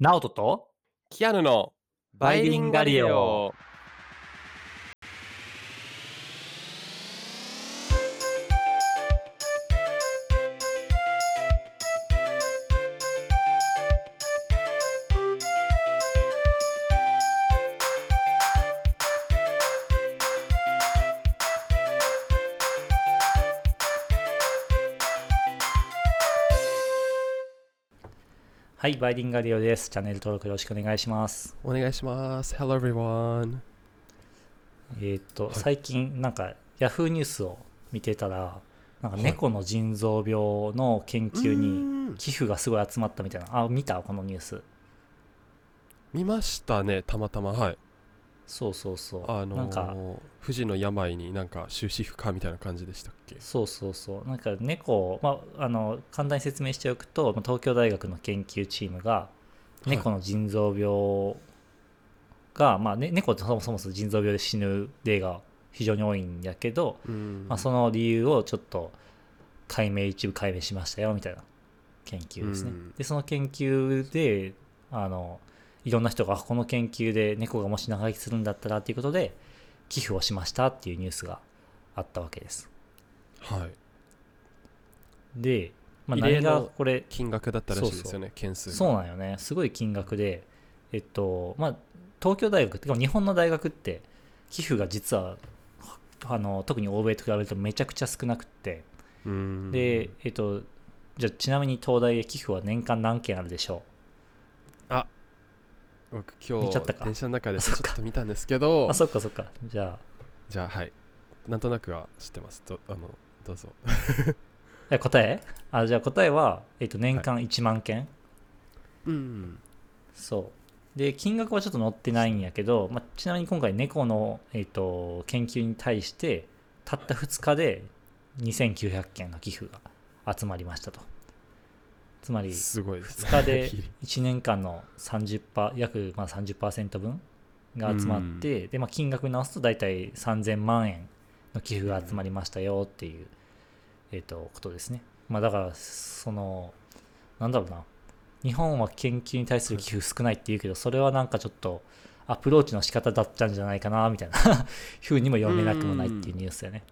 ナオトとキアヌのバイリンガリオ。はい、バイリンガリオです。チャンネル登録よろしくお願いします。お願いします。Hello everyone. えーっと、はい最近なんかヤフーニュースを見てたら、なんかはい猫の腎臓病の研究にに寄付がすごい集まったみたいな。あ、見た？このニュース。見ましたね、たまたま。はい。そうそうそう。あのなんか、ー、富士の病になんか終止符かみたいな感じでしたっけ？そうそうそう。なんか猫、まあ、あの、簡単に説明しておくと、まあ東京大学の研究チームが、猫の腎臓病が、まあ、ね、猫ってそもそも腎臓病で死ぬ例が非常に多いんやけど、うんまあ、その理由をちょっと解明一部解明しましたよみたいな研究ですね。うんでその研究であのいろんな人があこの研究で猫がもし長生きするんだったらっていうことで寄付をしましたっていうニュースがあったわけです。はい。で、まあ、何がこれ金額だったらしいですよね、件数が。そうなんよねすごい金額でえっとまあ東京大学ってか日本の大学って寄付が実はあの特に欧米と比べるとめちゃくちゃ少なくってうんで、えっと、じゃあちなみに東大へ寄付は年間何件あるでしょ僕今日見ちゃったか？電車の中でちょっと見たんですけうどあ、そっかそっか。じゃあ、じゃあはい。なんとなくは知ってます。どあのどうぞ。え答え？あじゃあ答えは、えっと、年間1万件、うん。そう。で、金額はちょっと載ってないんやけど、まあ、ちなみに今回猫の、えっと、研究に対して、たった2日で2900件の寄付が集まりましたと。つまり、すごいですね。2日で 1年間の30%約まあ30%分が集まって、でまあ、金額に直すと大体3000万円の寄付が集まりましたよっていう、えー、とことですね。まあ、だからそのなんだろうな日本は研究に対する寄付少ないっていうけどそれはなんかちょっとアプローチの仕方だったんじゃないかなみたいな ふうにも読めなくもないっていうニュースだよね。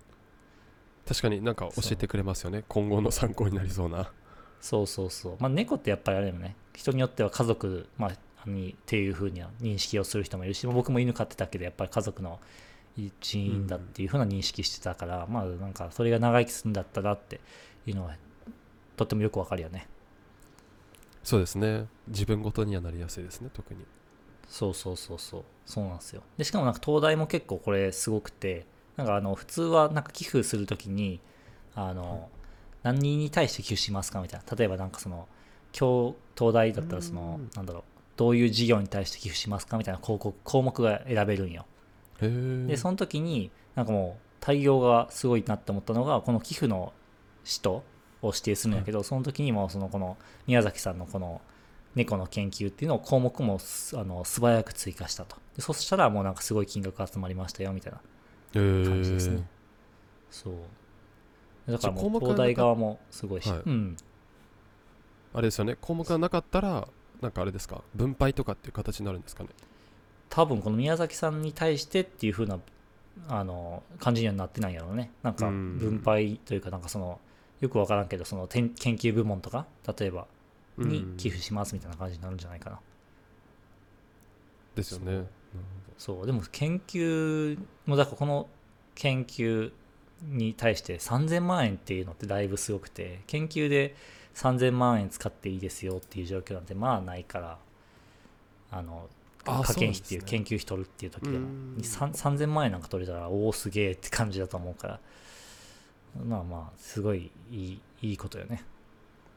確かになんか教えてくれますよね。今後の参考になりそうな。そうそうそう。まあ、猫ってやっぱりあれだよね。人によっては家族、まあ、にっていうふうには認識をする人もいるし、まあ僕も犬飼ってたけど、やっぱり家族の一員だっていうふうな認識してたから、まあなんかそれが長生きするんだったらっていうのはとってもよくわかるよね。そうですね。自分ごとにはなりやすいですね、特に。そうそうそうそう。そうなんですよ。で、しかもなんか東大も結構これすごくて、なんかあの普通はなんか寄付するときに、あの、何人に対して寄付しますかみたいな。例えばなんかその、今日東大だったらそのうん、なんだろう、どういう事業に対して寄付しますかみたいな項目項目が選べるんよ。で、その時に、なんかもう対応がすごいなって思ったのが、この寄付の人を指定するんやけど、その時にもそのこの宮崎さんのこの猫の研究っていうのを項目もすあの素早く追加したと。でそしたらもうなんかすごい金額集まりましたよみたいな感じですね。そう。だからもう東大側もすごいし、はい。うん。あれですよね。項目がなかったら、なんかあれですか、分配とかっていう形になるんですかね？多分この宮崎さんに対してっていう風なあの感じにはなってないんやろうね。なんかうん。分配というかなんかそのよくわからんけどその研研究部門とか例えばにうん。寄付しますみたいな感じになるんじゃないかな、ですよね。そう。でも研究もだからこの研究に対して3000万円っていうのってだいぶすごくて研究で3000万円使っていいですよっていう状況なんてまあないからあのあ科研費っていう研究費取るっていう時でもうん。さん3000万円なんか取れたらおおすげえって感じだと思うからまあまあすごいいいいいことよね。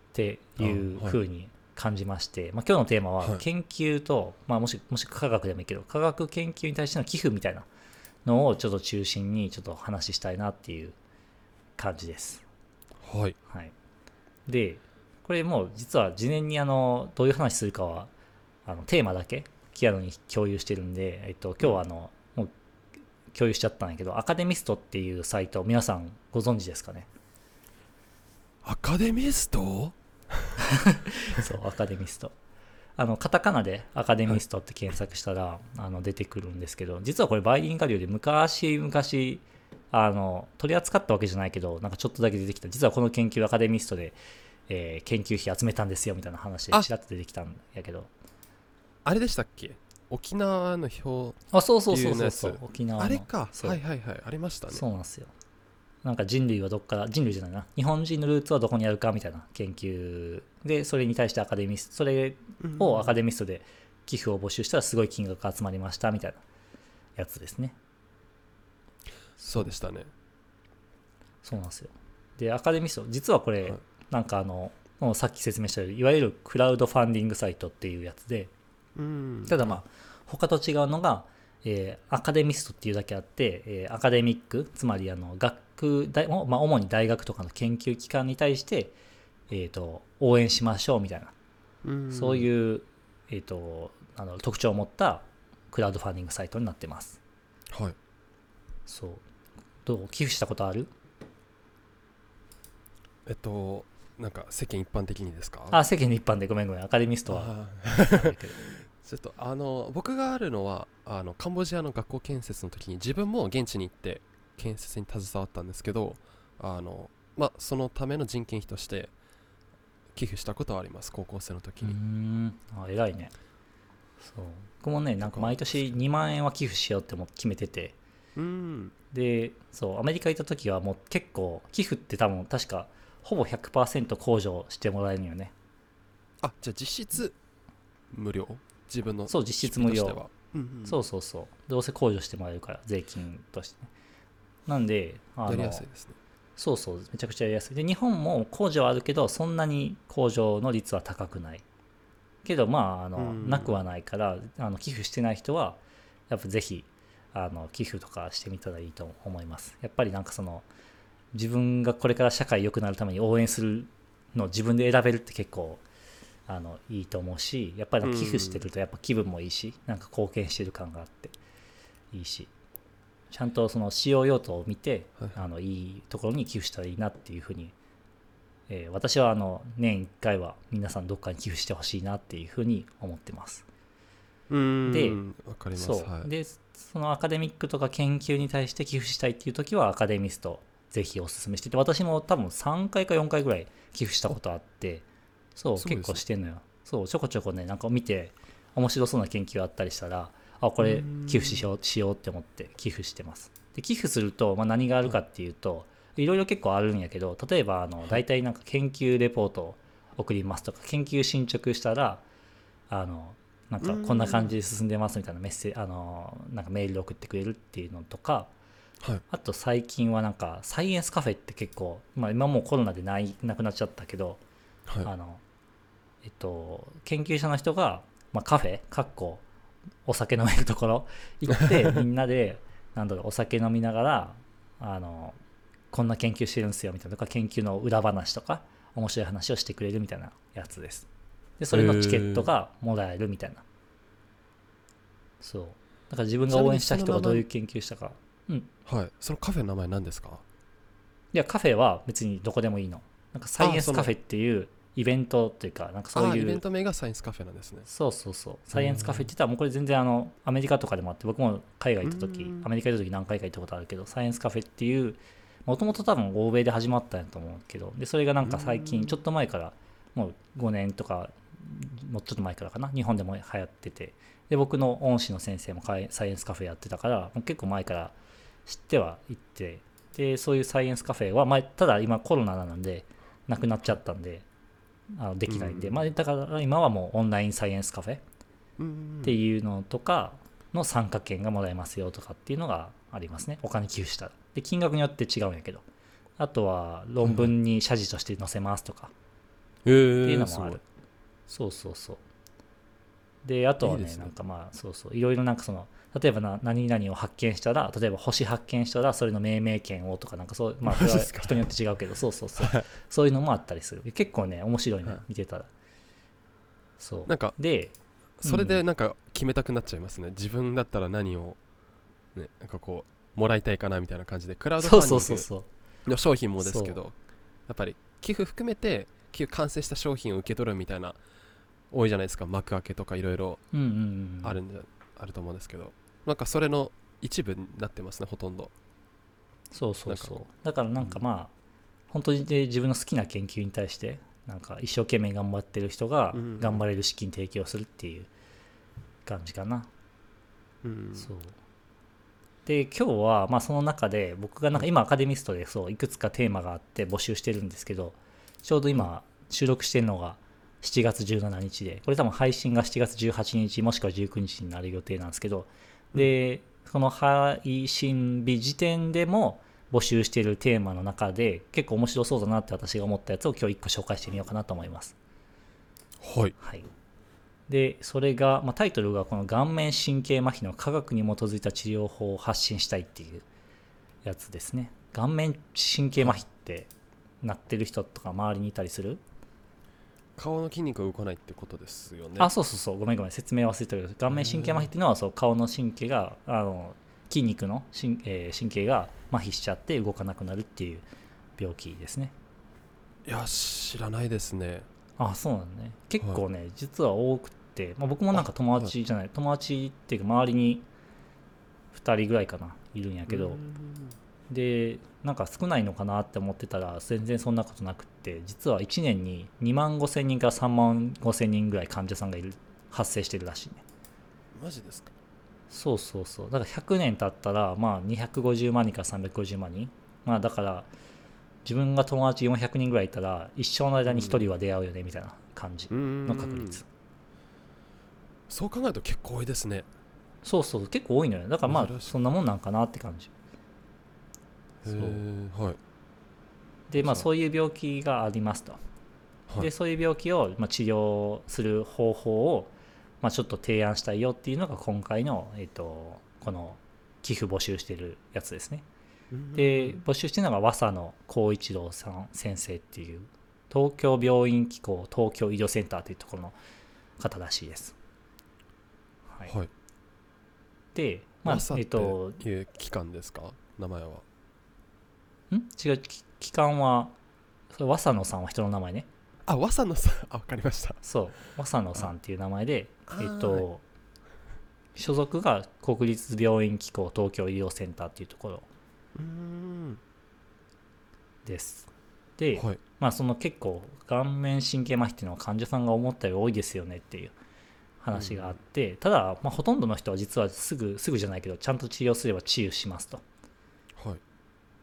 っていうふうに感じまして、まあ、今日のテーマははい。研究と、まあ、もしもし科学でもいいけど科学研究に対しての寄付みたいなのをちょっと中心にちょっと話したいなっていう感じです。はい。はい、でこれもう実は事前にあのどういう話するかはあのテーマだけキアノに共有してるんで、えっと、今日はあのもう共有しちゃったんやけどアカデミストっていうサイト皆さんご存知ですかね？アカデミスト？そうアカデミストあのカタカナでアカデミストって検索したら、あの出てくるんですけど実はこれバイリンガリオで昔昔あの取り扱ったわけじゃないけどなんかちょっとだけ出てきた。実はこの研究アカデミストで、えー研究費集めたんですよみたいな話ちらっと出てきたんやけど。あれでしたっけ？沖縄の表あそうそうそうそうそう。沖縄の。あれか。はいはいはい。ありましたね。そうなんですよ。なんか人類はどっから人類じゃないな。日本人のルーツはどこにあるかみたいな研究でそれに対してアカデミストそれうんをアカデミストで寄付を募集したらすごい金額が集まりましたみたいなやつですね。そうでしたね。そうなんですよ。でアカデミスト実はこれ、はい。なんかあのさっき説明したようにいわゆるクラウドファンディングサイトっていうやつでうん。ただまあ他と違うのが、えーアカデミストっていうだけあって、えーアカデミックつまりあの学大、まあ、主に大学とかの研究機関に対して、えー、と応援しましょうみたいな、うんそういう、えー、とあの特徴を持ったクラウドファンディングサイトになってます。はい。そう。どう寄付したことある？えっとなんか世間一般的にですか？あ世間一般でごめんごめん。アカデミストは ちょっとあの僕があるのはあのカンボジアの学校建設の時に自分も現地に行って建設に携わったんですけどあのまあそのための人件費として寄付したことはあります高校生の時に、ん。あ偉いね。そう。僕もねなんか毎年2万円は寄付しようっても決めてて。うん。でそうアメリカ行った時はもう結構寄付って多分確かほぼ100%控除してもらえるんよね。あじゃあ実質無料？自分のそう実質無料。うんうん。そうそうそう。どうせ控除してもらえるから税金としてね。なんであやりのやすいですねそうそうめちゃくちゃやりやすい。で日本も控除はあるけどそんなに控除の率は高くない。けどまああの、うん。なくはないからあの寄付してない人はやっぱぜひあの寄付とかしてみたらいいと思います。やっぱりなんかその自分がこれから社会良くなるために応援するのを自分で選べるって結構あのいいと思うしやっぱり寄付してるとやっぱ気分もいいし、なんか貢献してる感があっていいしちゃんとその使用用途を見て、はい。あのいいところに寄付したらいいなっていうふうに、えー私はあの年1回は皆さんどっかに寄付してほしいなっていうふうに思ってます。うん。でそう、はい、でそのアカデミックとか研究に対して寄付したいっていう時はアカデミストぜひおすすめしてて私も多分3回か4回ぐらい寄付したことあってそう結構してんのよ。そうちょこちょこねなんか見て面白そうな研究あったりしたらあこれうん。寄付しようしようって思って寄付してます。で寄付すると、まあ、何があるかっていうといろいろ結構あるんやけど例えばあの大体なんか研究レポートを送りますとか研究進捗したらあのなんかこんな感じで進んでますみたいなメッセあのなんかメールで送ってくれるっていうのとかはい。あと最近はなんかサイエンスカフェって結構、まあ、今もうコロナでないなくなっちゃったけど、はい。あのえっと研究者の人が、まあ、カフェかっこお酒飲めるところ行って みんなでなんだろうお酒飲みながらあのこんな研究してるんですよみたいなとか研究の裏話とか面白い話をしてくれるみたいなやつです。でそれのチケットがもらえるみたいな。そう。だから自分が応援した人がどういう研究したか。はい。そのカフェの名前何ですか？いやカフェは別にどこでもいいの。なんかサイエンスカフェっていうイベントというかなんかそういうあイベント名がサイエンスカフェなんですね。そうそうそう。サイエンスカフェって言ったらもうこれ全然あのアメリカとかでもあって僕も海外行った時うんアメリカ行った時何回か行ったことあるけどサイエンスカフェっていうもともと多分欧米で始まったんやと思うけどでそれがなんか最うん。近ちょっと前からもう5年とかもうちょっと前からかな日本でも流行ってて。で僕の恩師の先生もサイエンスカフェやってたからもう結構前から知ってはいってでそういうサイエンスカフェは、まあ、ただ今コロナなのでなくなっちゃったんであのできないんで、うん。まあ、だから今はもうオンラインサイエンスカフェうん。っていうのとかの参加券がもらえますよとかっていうのがありますね。お金寄付したら。で金額によって違うんやけど。あとは論文に謝辞として載せますとか。えー、っていうのもある、そうそうそう。であとはいねね。なんかまあそうそう。いろいろなんかその例えばな何々を発見したら例えば星発見したらそれの命名権をとかなんかそうまあ人によって違うけどそうそうそう。そういうのもあったりする。結構ね面白いね、はい。見てたら。そう。なんかでそれでなんか決めたくなっちゃいますね、自分だったら何を、ね、なんかこうもらいたいかなみたいな感じでクラウドファンデの商品もですけそどやっぱり寄付含めて寄付完成した商品を受け取るみたいな多いじゃないですか。幕開けとかいろいろうんうんうん。あるんじゃ、あると思うんですけどなんかそれの一部になってますねほとんど。そうそうそう。だからなんかまあ、本当にで自分の好きな研究に対してなんか一生懸命頑張ってる人がうん。頑張れる資金提供するっていう感じかな、うん。そう。で今日はまあその中で僕がなんか今アカデミストでそういくつかテーマがあって募集してるんですけどちょうど今収録してるのが7月17日でこれ多分配信が7月18日もしくは19日になる予定なんですけどでその配信日時点でも募集しているテーマの中で結構面白そうだなって私が思ったやつを今日1個紹介してみようかなと思います。はい。はい、でそれが、まあ、タイトルがこの顔面神経麻痺の科学に基づいた治療法を発信したいっていうやつですね。顔面神経麻痺ってなってる人とか周りにいたりする、顔の筋肉が動かないってことですよね。あそうそうそう。ごめんごめん。説明忘れてたけど顔面神経麻痺っていうのはそう顔の神経があの筋肉の神,、えー神経が麻痺しちゃって動かなくなるっていう病気ですね。いや知らないですね。あそうなんね。結構ね、実は多くて、まあ、僕もなんか友達じゃない、友達っていうか周りに2人ぐらいかないるんやけど、うんでなんか少ないのかなって思ってたら全然そんなことなくって実は1年に2万5千人から3万5千人ぐらい患者さんがいる発生してるらしいね。マジですか？そうそうそう。だから100年経ったらまあ250万人から350万人。まあだから自分が友達400人ぐらいいたら一生の間に1人は出会うよねみたいな感じのの確率。そう考えると結構多いですね。そうそう結構多いのよだからまあそんなもんなんかなって感じ。へそう。えはいでまあそう。いう病気がありますと、はい。でそういう病気を、まあ、治療する方法を、まあ、ちょっと提案したいよっていうのが今回の、えっとこの寄付募集してるやつですね。で募集してるのが和佐野光一郎さん先生っていう東京病院機構東京医療センターというところの方らしいです、はい。はい。でまあえってという機関ですか？名前はん？違うき機関はそれ和佐野さんは人の名前ね。あ和佐野さん。あわかりました。そう。和佐野さんっていう名前でえっと所属が国立病院機構東京医療センターっていうところです。で、はい。まあその結構顔面神経麻痺っていうのは患者さんが思ったより多いですよねっていう話があって、ただ、まあ、ほとんどの人は実はすぐすぐじゃないけどちゃんと治療すれば治癒しますと。はい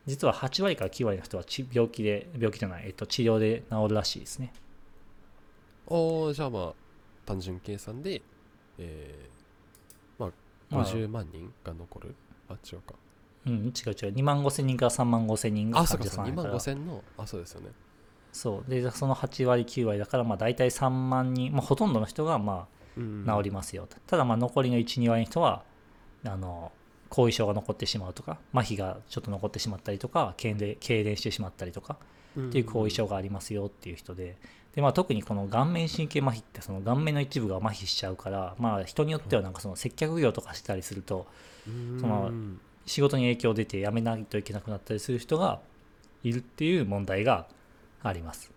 実は8割から9割の人はち病気で病気じゃない、えっと、治療で治るらしいですね。おーじゃあまあ単純計算でえー、まあまあ50万人が残る。あ違うか。うん、違う違う。2万5千人から3万5千人があそう患かそう2万者さんやから。5千のあそうですよね。そう。でその8割9割だからまあ大体3万人、まあ、ほとんどの人がまうん。あ治りますよと、ただまあ残りの12割の人はあの後遺症が残ってしまうとか麻痺がちょっと残ってしまったりとか痙攣痙攣してしまったりとかっていう後遺症がありますよっていう人でで、まあ、特にこの顔面神経麻痺ってその顔面の一部が麻痺しちゃうから、まあ、人によってはなんかその接客業とかしたりするとうん。その仕事に影響出て辞めないといけなくなったりする人がいるっていう問題があります。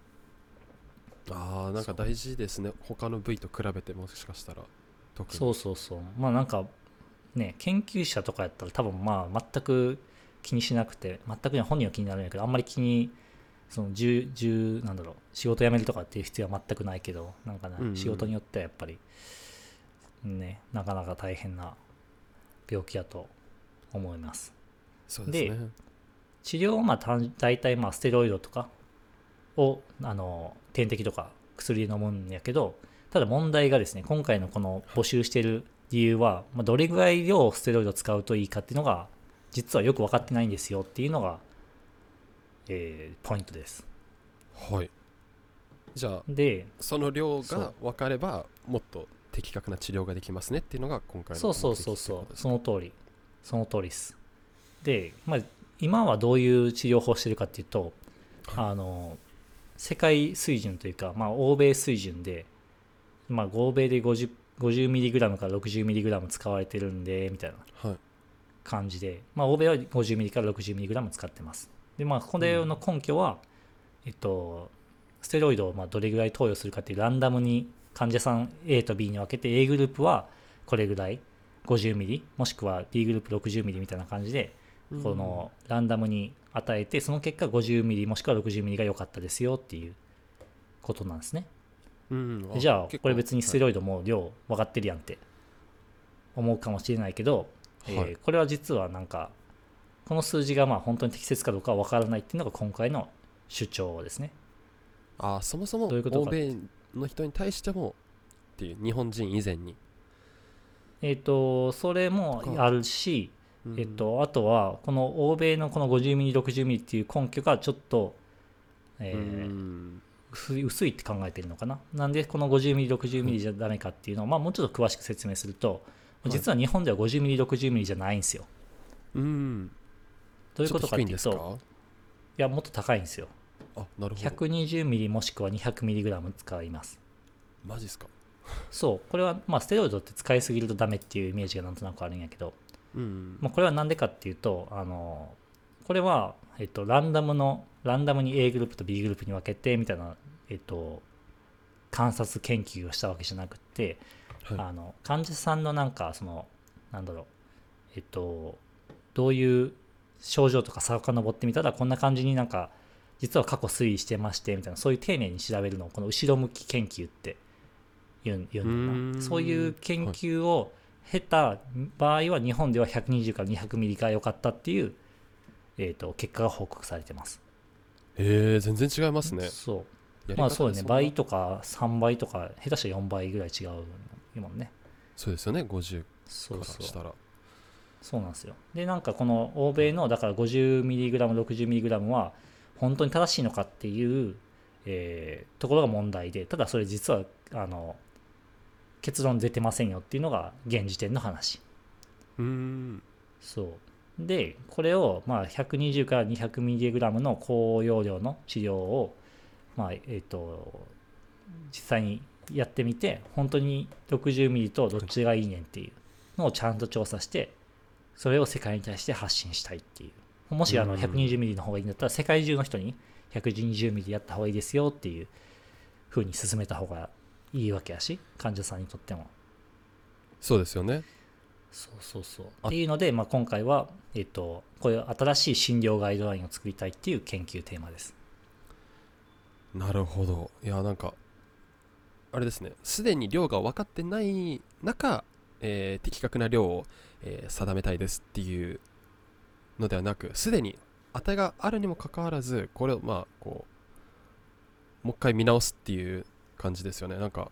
ああなんか大事ですね。他の部位と比べてもしかしたら。特に。そうそうそう。まあなんかね研究者とかやったら多分まあ全く気にしなくて全く本人は気になるんやけどあんまり気にその重重なんだろう仕事辞めるとかっていう必要は全くないけどなんかね、うんうん。仕事によってはやっぱりねなかなか大変な病気だと思います。ですね。治療はまあ単大体まあステロイドとかをあの点滴とか薬で飲むんやけどただ問題がですね今回のこの募集している理由は、まあ、どれぐらい量ステロイドを使うといいかっていうのが実はよく分かってないんですよっていうのが、えーポイントです。はい。じゃあでその量が分かればもっと的確な治療ができますねっていうのが今回のそうそうそうそう。その通り。その通りです。で、まあ、今はどういう治療法をしてるかっていうと、はあの世界水準というか、まあ、欧米水準で、まあ、欧米で 50, 50mg から 60mg 使われてるんでみたいな。はい。感じで、まあ、欧米は 50mg から 60mg 使ってます。でまあこれの根拠は、えっとステロイドをまあどれぐらい投与するかっていうランダムに患者さん A と B に分けて A グループはこれぐらい。50ミリもしくは B グループ60ミリみたいな感じでこのランダムに与えてその結果50ミリもしくは60ミリが良かったですよっていうことなんですねうんじゃあこれ別にステロイドも量分かってるやんって。思うかもしれないけど、えーはい。これは実はなんかこの数字がまあ本当に適切かどうかは分からないっていうのが今回の主張ですね。あそもそも欧米の人に対してもっていう日本人以前に、えっ、とそれもあるし、うん。えっと、あとはこの欧米のこの50ミリ60ミリっていう根拠がちょっと、えうーん薄いって考えてるのかな？なんでこの50ミリ60ミリじゃダメかっていうのを、まあ、もうちょっと詳しく説明するとい。実は日本では50ミリ60ミリじゃないんですよ。うん。どういうことかっていうといやもっと高いんですよ。かあなるほど。120ミリもしくは200ミリグラム使います。マジっすか？そう。これはまあステロイドって使いすぎるとダメっていうイメージがなんとなくあるんやけど、うん。まあ、これは何でかっていうとあのこれは、えっと、ランダムのランダムに A グループと B グループに分けてみたいな、えっと、観察研究をしたわけじゃなくて、はい。あの患者さんのなんかそのなんだろうえっとどういう症状とか遡ってみたらこんな感じになんか実は過去推移してましてみたいなそういう丁寧に調べるのをこの後ろ向き研究って言うん言うんだな。ん。そういう研究を経た場合は日本では120から200ミリが良かったっていう、えっと結果が報告されてます。えー、全然違いますね。そう。まあそうだね倍とか3倍とか下手したら4倍ぐらい違うもんね。そうですよね。50そうそう。からしたら。そうなんですよ。でなんかこの欧米のだから 50mg60mg は本当に正しいのかっていう、えーところが問題でただそれ実はあの結論出てませんよっていうのが現時点の話。うーん。そうでこれをまあ120から 200mg の高容量の治療をまあえっ、と実際にやってみて本当に 60ml とどっちがいいねんっていうのをちゃんと調査してそれを世界に対して発信したいっていう。もしあのうん。120ml の方がいいんだったら世界中の人に 120ml やった方がいいですよっていう風に進めた方がいいわけやし患者さんにとっても。そうですよねそうそうそう。あ。っていうので、まあ、今回は、えっと、こういう新しい診療ガイドラインを作りたいっていう研究テーマです。なるほど。いやなんかあれですね。すでに量が分かってない中、えー的確な量を、えー定めたいですっていうのではなくすでに値があるにもかかわらずこれをまあこうもう一回見直すっていう感じですよね。なんか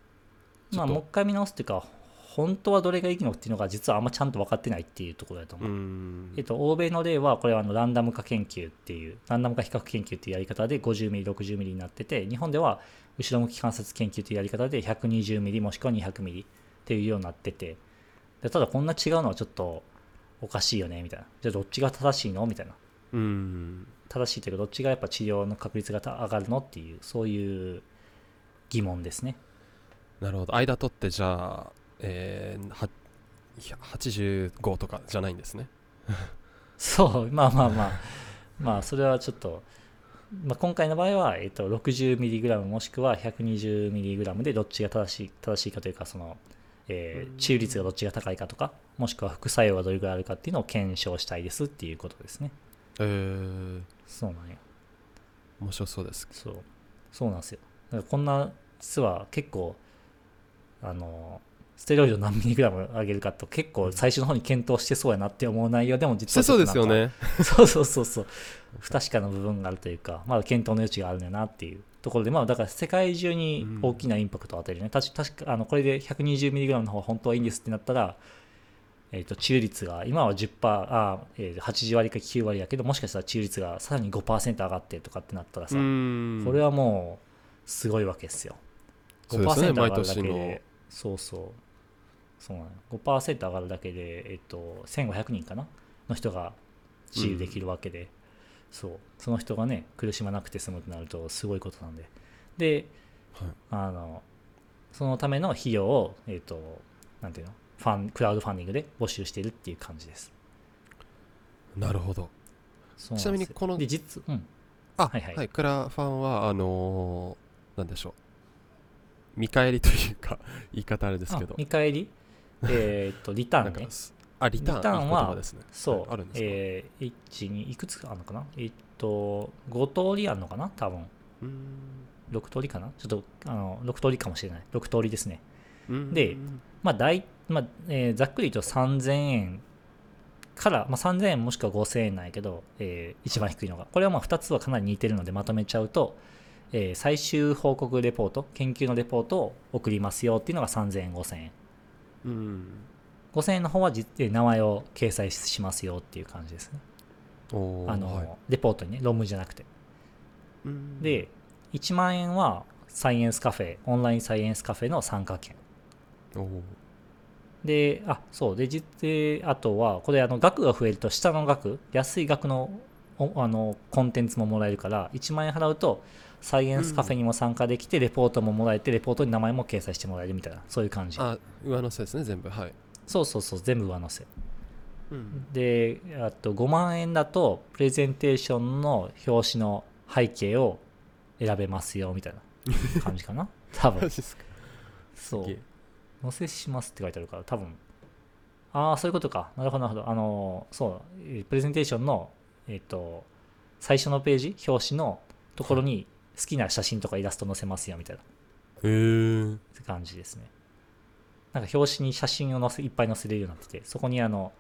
ちまあ、もう一回見直すっていうか、本当はどれがいいのっていうのが実はあんまちゃんと分かってないっていうところだとう思う。んえっと、欧米の例は、これはあのランダム化研究っていう、ランダム化比較研究っていうやり方で50ミリ、60ミリになってて、日本では後ろ向き観察研究っていうやり方で120ミリもしくは200ミリっていうようになってて、でただこんな違うのはちょっとおかしいよね、みたいな。じゃあどっちが正しいの？みたいな。うん正しいというかどっちがやっぱ治療の確率が上がるの？っていうそういう疑問ですねなるほど間取ってじゃあ、えーは85とかじゃないんですね。そうまあまあまあ。まあそれはちょっと、まあ、今回の場合は、えっと、60mg もしくは 120mg でどっちが正しい正しいかというかその、えー治癒率がどっちが高いかとかもしくは副作用がどれぐらいあるかっていうのを検証したいですっていうことですね。えー、そうなんよ。面白そうです。そう。そうなんですよ。だからこんな実は結構あのステロイド何ミリグラム上げるかと結構最初の方に検討してそうやなって思う内容でも実してそうですよね。そうそうそうそう。不確かな部分があるというかまだ検討の余地があるんだなっていうところでまあだから世界中に大きなインパクトを与えるね、確確かあのこれで 120mg の方が本当はいいんですってなったらえー、と治癒率が今は10%あ、えー、80割か9割やけどもしかしたら治癒率がさらに5%上がってとかってなったらさ、うん。これはもうすごいわけですよ。5%そうですね上がるだけで、そうそう。そうなの5%上がるだけで、えっと、1500人かな？の人が治癒できるわけで、そう。その人がね、苦しまなくて済むとなると、すごいことなんで。で、はい。あの、そのための費用を、えっと、なんていうの？ファン、クラウドファンディングで募集しているっていう感じです。なるほど。ちなみにこので、実、うん。あはい。はい。クラファンはあのーなんでしょう。見返りというか言い方あれですけど。あ見返り？えーっとリターンねあリターンはねそう、はいあるんですか、えー、1、2、いくつかあるのかな？えっと、5通りあるのかな？多分。うーん6通りかな？ちょっと、あの、6通りかもしれない。6通りですね。でまあ、大、まあ、えーざっくり言うと3000円から、まあ、3000円もしくは5000円なんやけど、えー一番低いのが。これはまあ2つはかなり似てるのでまとめちゃうと、えー最終報告レポート、研究のレポートを送りますよっていうのが3000円、5000円。うん5000円の方は名前を掲載しますよっていう感じですね。あの、はいレポートにね、論文じゃなくて。うんで、1万円はサイエンスカフェ、オンラインサイエンスカフェの参加券。で、あ、そう、で、実であとは、これ、あの、額が増えると、下の額、安い額の、おあの、コンテンツももらえるから、1万円払うと、サイエンスカフェにも参加できて、レポートももらえて、レポートに名前も掲載してもらえるみたいな、そういう感じ。あ上乗せですね全部はい、そうそうそう、全部上乗せ。うん、で、あと5万円だと、プレゼンテーションの表紙の背景を選べますよ、みたいな感じかな。多分そう。載せしますって書いてあるから、多分。ああ、そういうことか。なるほど、なるほど。あのー、そう、えープレゼンテーションの、えっ、と、最初のページ、表紙のところに好きな写真とかイラスト載せますよ、みたいなへえ感じですね。なんか表紙に写真を載せいっぱい載せれるようになってて、そこにあの、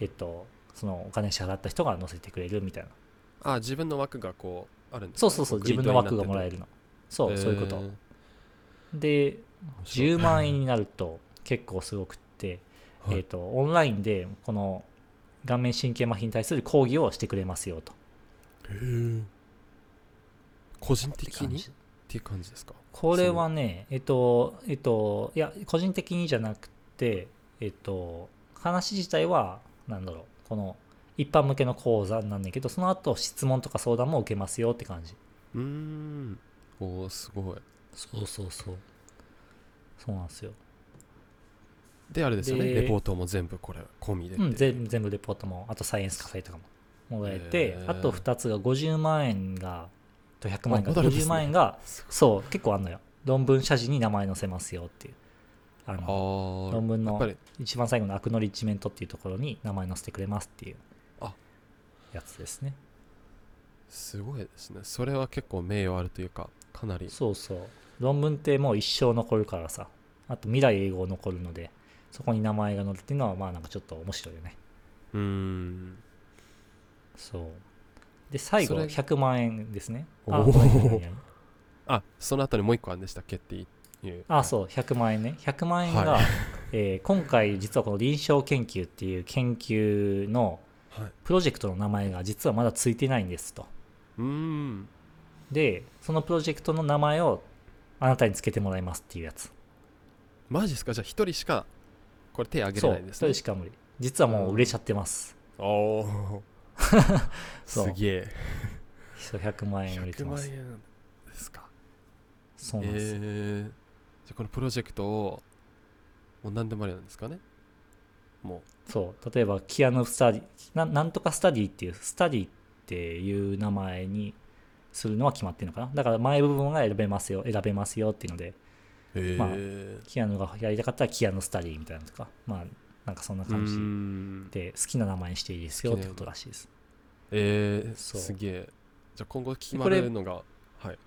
えっ、と、そのお金支払った人が載せてくれるみたいな。あ自分の枠がこうあるんですかそうそうそう、自分の枠がもらえるるの。そう、そういうこと。で、10万円になると結構すごくって、はいえー、とオンラインでこの顔面神経麻痺に対する講義をしてくれますよと。へえ。個人的に？っていう感じですか？これはねえっ、とえっ、といや個人的にじゃなくてえっ、と話自体はなんだろうこの一般向けの講座なんだけどその後質問とか相談も受けますよって感じ。うーん。おおすごい。そうそうそう。そうなんですよであれですよね。でレポートも全部これ込みでう。ん、全全部レポートもあとサイエンスカフェとかももらえてあと2つが50万円がと100万円が50あまね。万円がそう結構あんのよ。論文謝辞に名前載せますよっていうああのあ論文の一番最後のアクノリッジメントっていうところに名前載せてくれますっていうあ。やつですね。すごいですね。それは結構名誉あるというかかなり。そうそう。論文ってもう一生残るからさ。あと未来英語残るのでそこに名前が載るっていうのはまあなんかちょっと面白いよね。うーん。そう。で最後それ100万円ですね。あ あその後にもう一個あるんでしたっけっていう。あそう100万円ね。100万円が、はい。えー今回実はこの臨床研究っていう研究のはい。プロジェクトの名前が実はまだついてないんですと。うーん。でそのプロジェクトの名前をあなたにつけてもらいますっていうやつ。マジですか？じゃあ一人しかこれ手挙げそう1れないですね。人しか無理。実はもう売れちゃってます、おおそう。すげえ。そう100万円売れて100ます。万円ですか。そうなんです、えー、じゃあこのプロジェクトをもう何でもありなんですかね。もそう。例えばキアヌスタディななんとかスタディっていうスタディっていう名前にするのは決まってるのかな。だから前部分が選べますよ選べますよっていうのでまあー。キアヌがやりたかったらキアヌスタディみたいなのとかまあなんかそんな感じん。で好きな名前にしていいですよってことらしいです。えー、そう。すげえ。じゃあ今後決まこれるのがはい。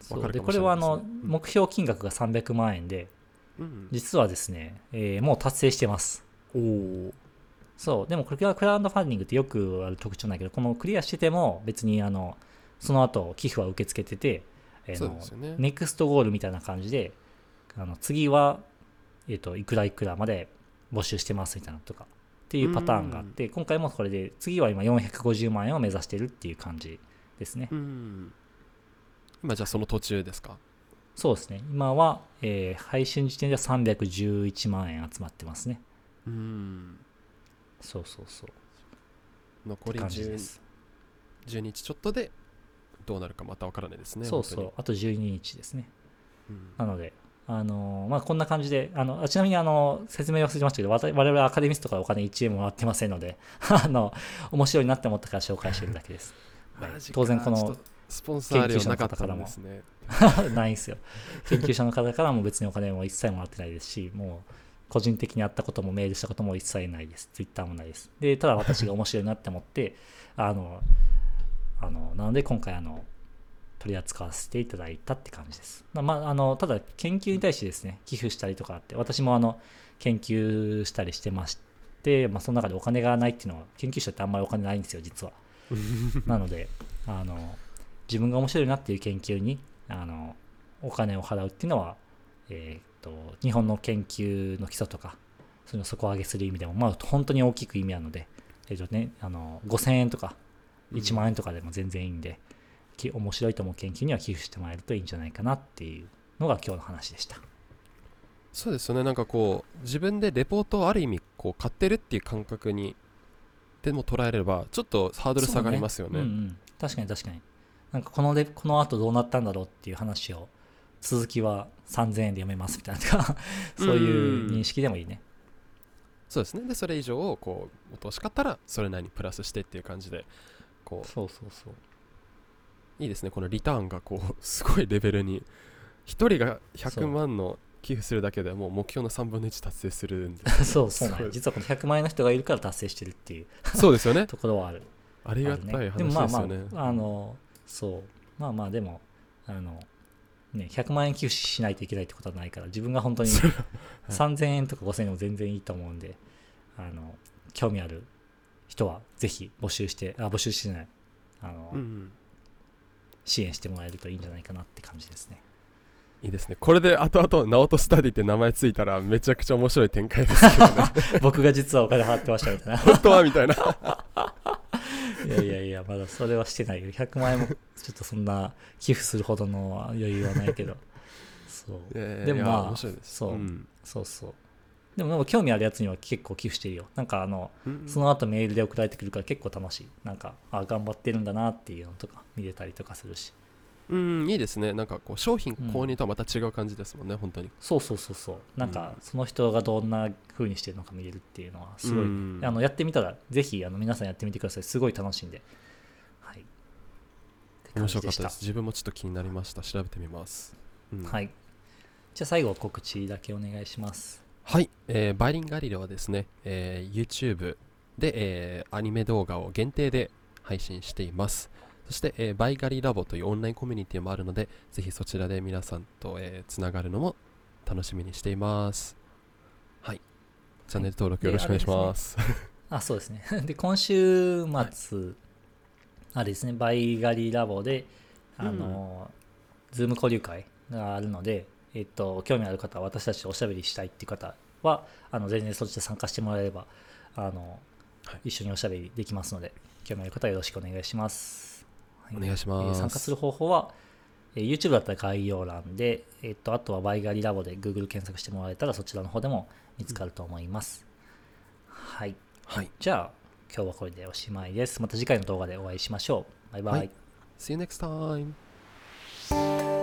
そう。わかるこれはあのうん目標金額が300万円でうん。実はですね、えーもう達成してます。おおそう。でもこれがクラウドファンディングってよくある特徴なんだけどこのクリアしてても別にあのその後寄付は受け付けてて、えーね。ネクストゴールみたいな感じであの次は、えー、といくらいくらまで募集してますみたいなのとかっていうパターンがあって今回もこれで次は今450万円を目指してるっていう感じですね。うん。今じゃあその途中ですか？そうですね。今は、えー配信時点では311万円集まってますね。うん。そうそうそう。残り感じで 10, す。10日ちょっとでどうなるかまたわからないですねそうそ本うあと12日ですね。うん。なので、あのーまあ、こんな感じで、あのあちなみにあの説明忘れてましたけど、我々アカデミストからお金1円もらってませんので、あの面白いなって思ったから紹介してるだけです。はい。当然このスポンサー料なかったんですね。ないんですよ。研究者の方からも別にお金も一切もらってないですしもう個人的に会ったこともメールしたことも一切ないです。ツイッターもないです。で、ただ私が面白いなって思って、あの、あの、なので今回あの、取り扱わせていただいたって感じです。まあ、あの、ただ研究に対してですね、寄付したりとかあって、私もあの、研究したりしてまして、まあ、その中でお金がないっていうのは、研究者ってあんまりお金ないんですよ、実は。なので、あの、自分が面白いなっていう研究に、あの、お金を払うっていうのは、えー、と日本の研究の基礎とかそういうのを底上げする意味でも、まあ、本当に大きく意味あるので、えーとね、あの5000円とか1万円とかでも全然いいんで、うん、面白いと思う研究には寄付してもらえるといいんじゃないかなっていうのが今日の話でした。そうですよね。なんかこう自分でレポートをある意味こう買ってるっていう感覚にでも捉えればちょっとハードル下がりますよね、ね。うんうん、確かに確かに。なんかこのレこの後どうなったんだろうっていう話を続きは3000円で読めますみたいな そういう認識でもいいね。そうですね。で、それ以上、こう、落としかったら、それなりにプラスしてっていう感じで、こう、そうそうそう。いいですね。このリターンが、こう、すごいレベルに、1人が100万の寄付するだけでもう目標の3分の1達成するんで。そうそう。実はこの100万円の人がいるから達成してるっていうそうですよね。ところはある。ありがたい話ですよね、でもまあまああのそう。まあまあでもあのね、100万円寄付しないといけないってことはないから自分が本当に3000円とか5000円でも全然いいと思うんであの興味ある人はぜひ募集してあ募集してない。あの、うんうん、支援してもらえるといいんじゃないかなって感じですね。いいですね。これで後々ナオトスタディって名前ついたらめちゃくちゃ面白い展開ですけどね。僕が実はお金払ってましたみたいな。本当はみたいな。いやいやいや、まだそれはしてないよ。100万円もちょっとそんな寄付するほどの余裕はないけど。そう。でもまあ、そう、うん、そうそう。でも興味あるやつには結構寄付してるよ。なんかあの、うん、その後メールで送られてくるから結構楽しい。なんか、あ、頑張ってるんだなっていうのとか見れたりとかするし。うんいいですね。なんかこう商品購入とはまた違う感じですもんね、うん、本当に。そうそうそうそう。なんかその人がどんな風にしてるのか見れるっていうのはすごい、うん、あのやってみたらぜひあの皆さんやってみてください。すごい楽しいんで。はい。面白かったです。自分もちょっと気になりました。調べてみます、うん、はい。じゃあ最後告知だけお願いしますはい、えー、バイリンガリレはですね、えー、YouTube で、えー、アニメ動画を限定で配信していますそして、えー、バイガリラボというオンラインコミュニティもあるので、ぜひそちらで皆さんと、えー、つながるのも楽しみにしています。はい。チャンネル登録よろしくお願いします。あ、そうですね。で、今週末、はい、あれですね、バイガリラボで、あの、うん、 Zoom 交流会があるので、えっと、興味ある方、私たちとおしゃべりしたいっていう方は、あの全然そっちで参加してもらえれば、あの、はい、一緒におしゃべりできますので、興味ある方はよろしくお願いします。お願いします、参加する方法は、え YouTube だったら概要欄で、えっと、あとはバイガリラボで Google 検索してもらえたらそちらの方でも見つかると思います。うん、はい。はい。じゃあ、今日はこれでおしまいです。また次回の動画でお会いしましょう。バイバイ。はい、See you next time!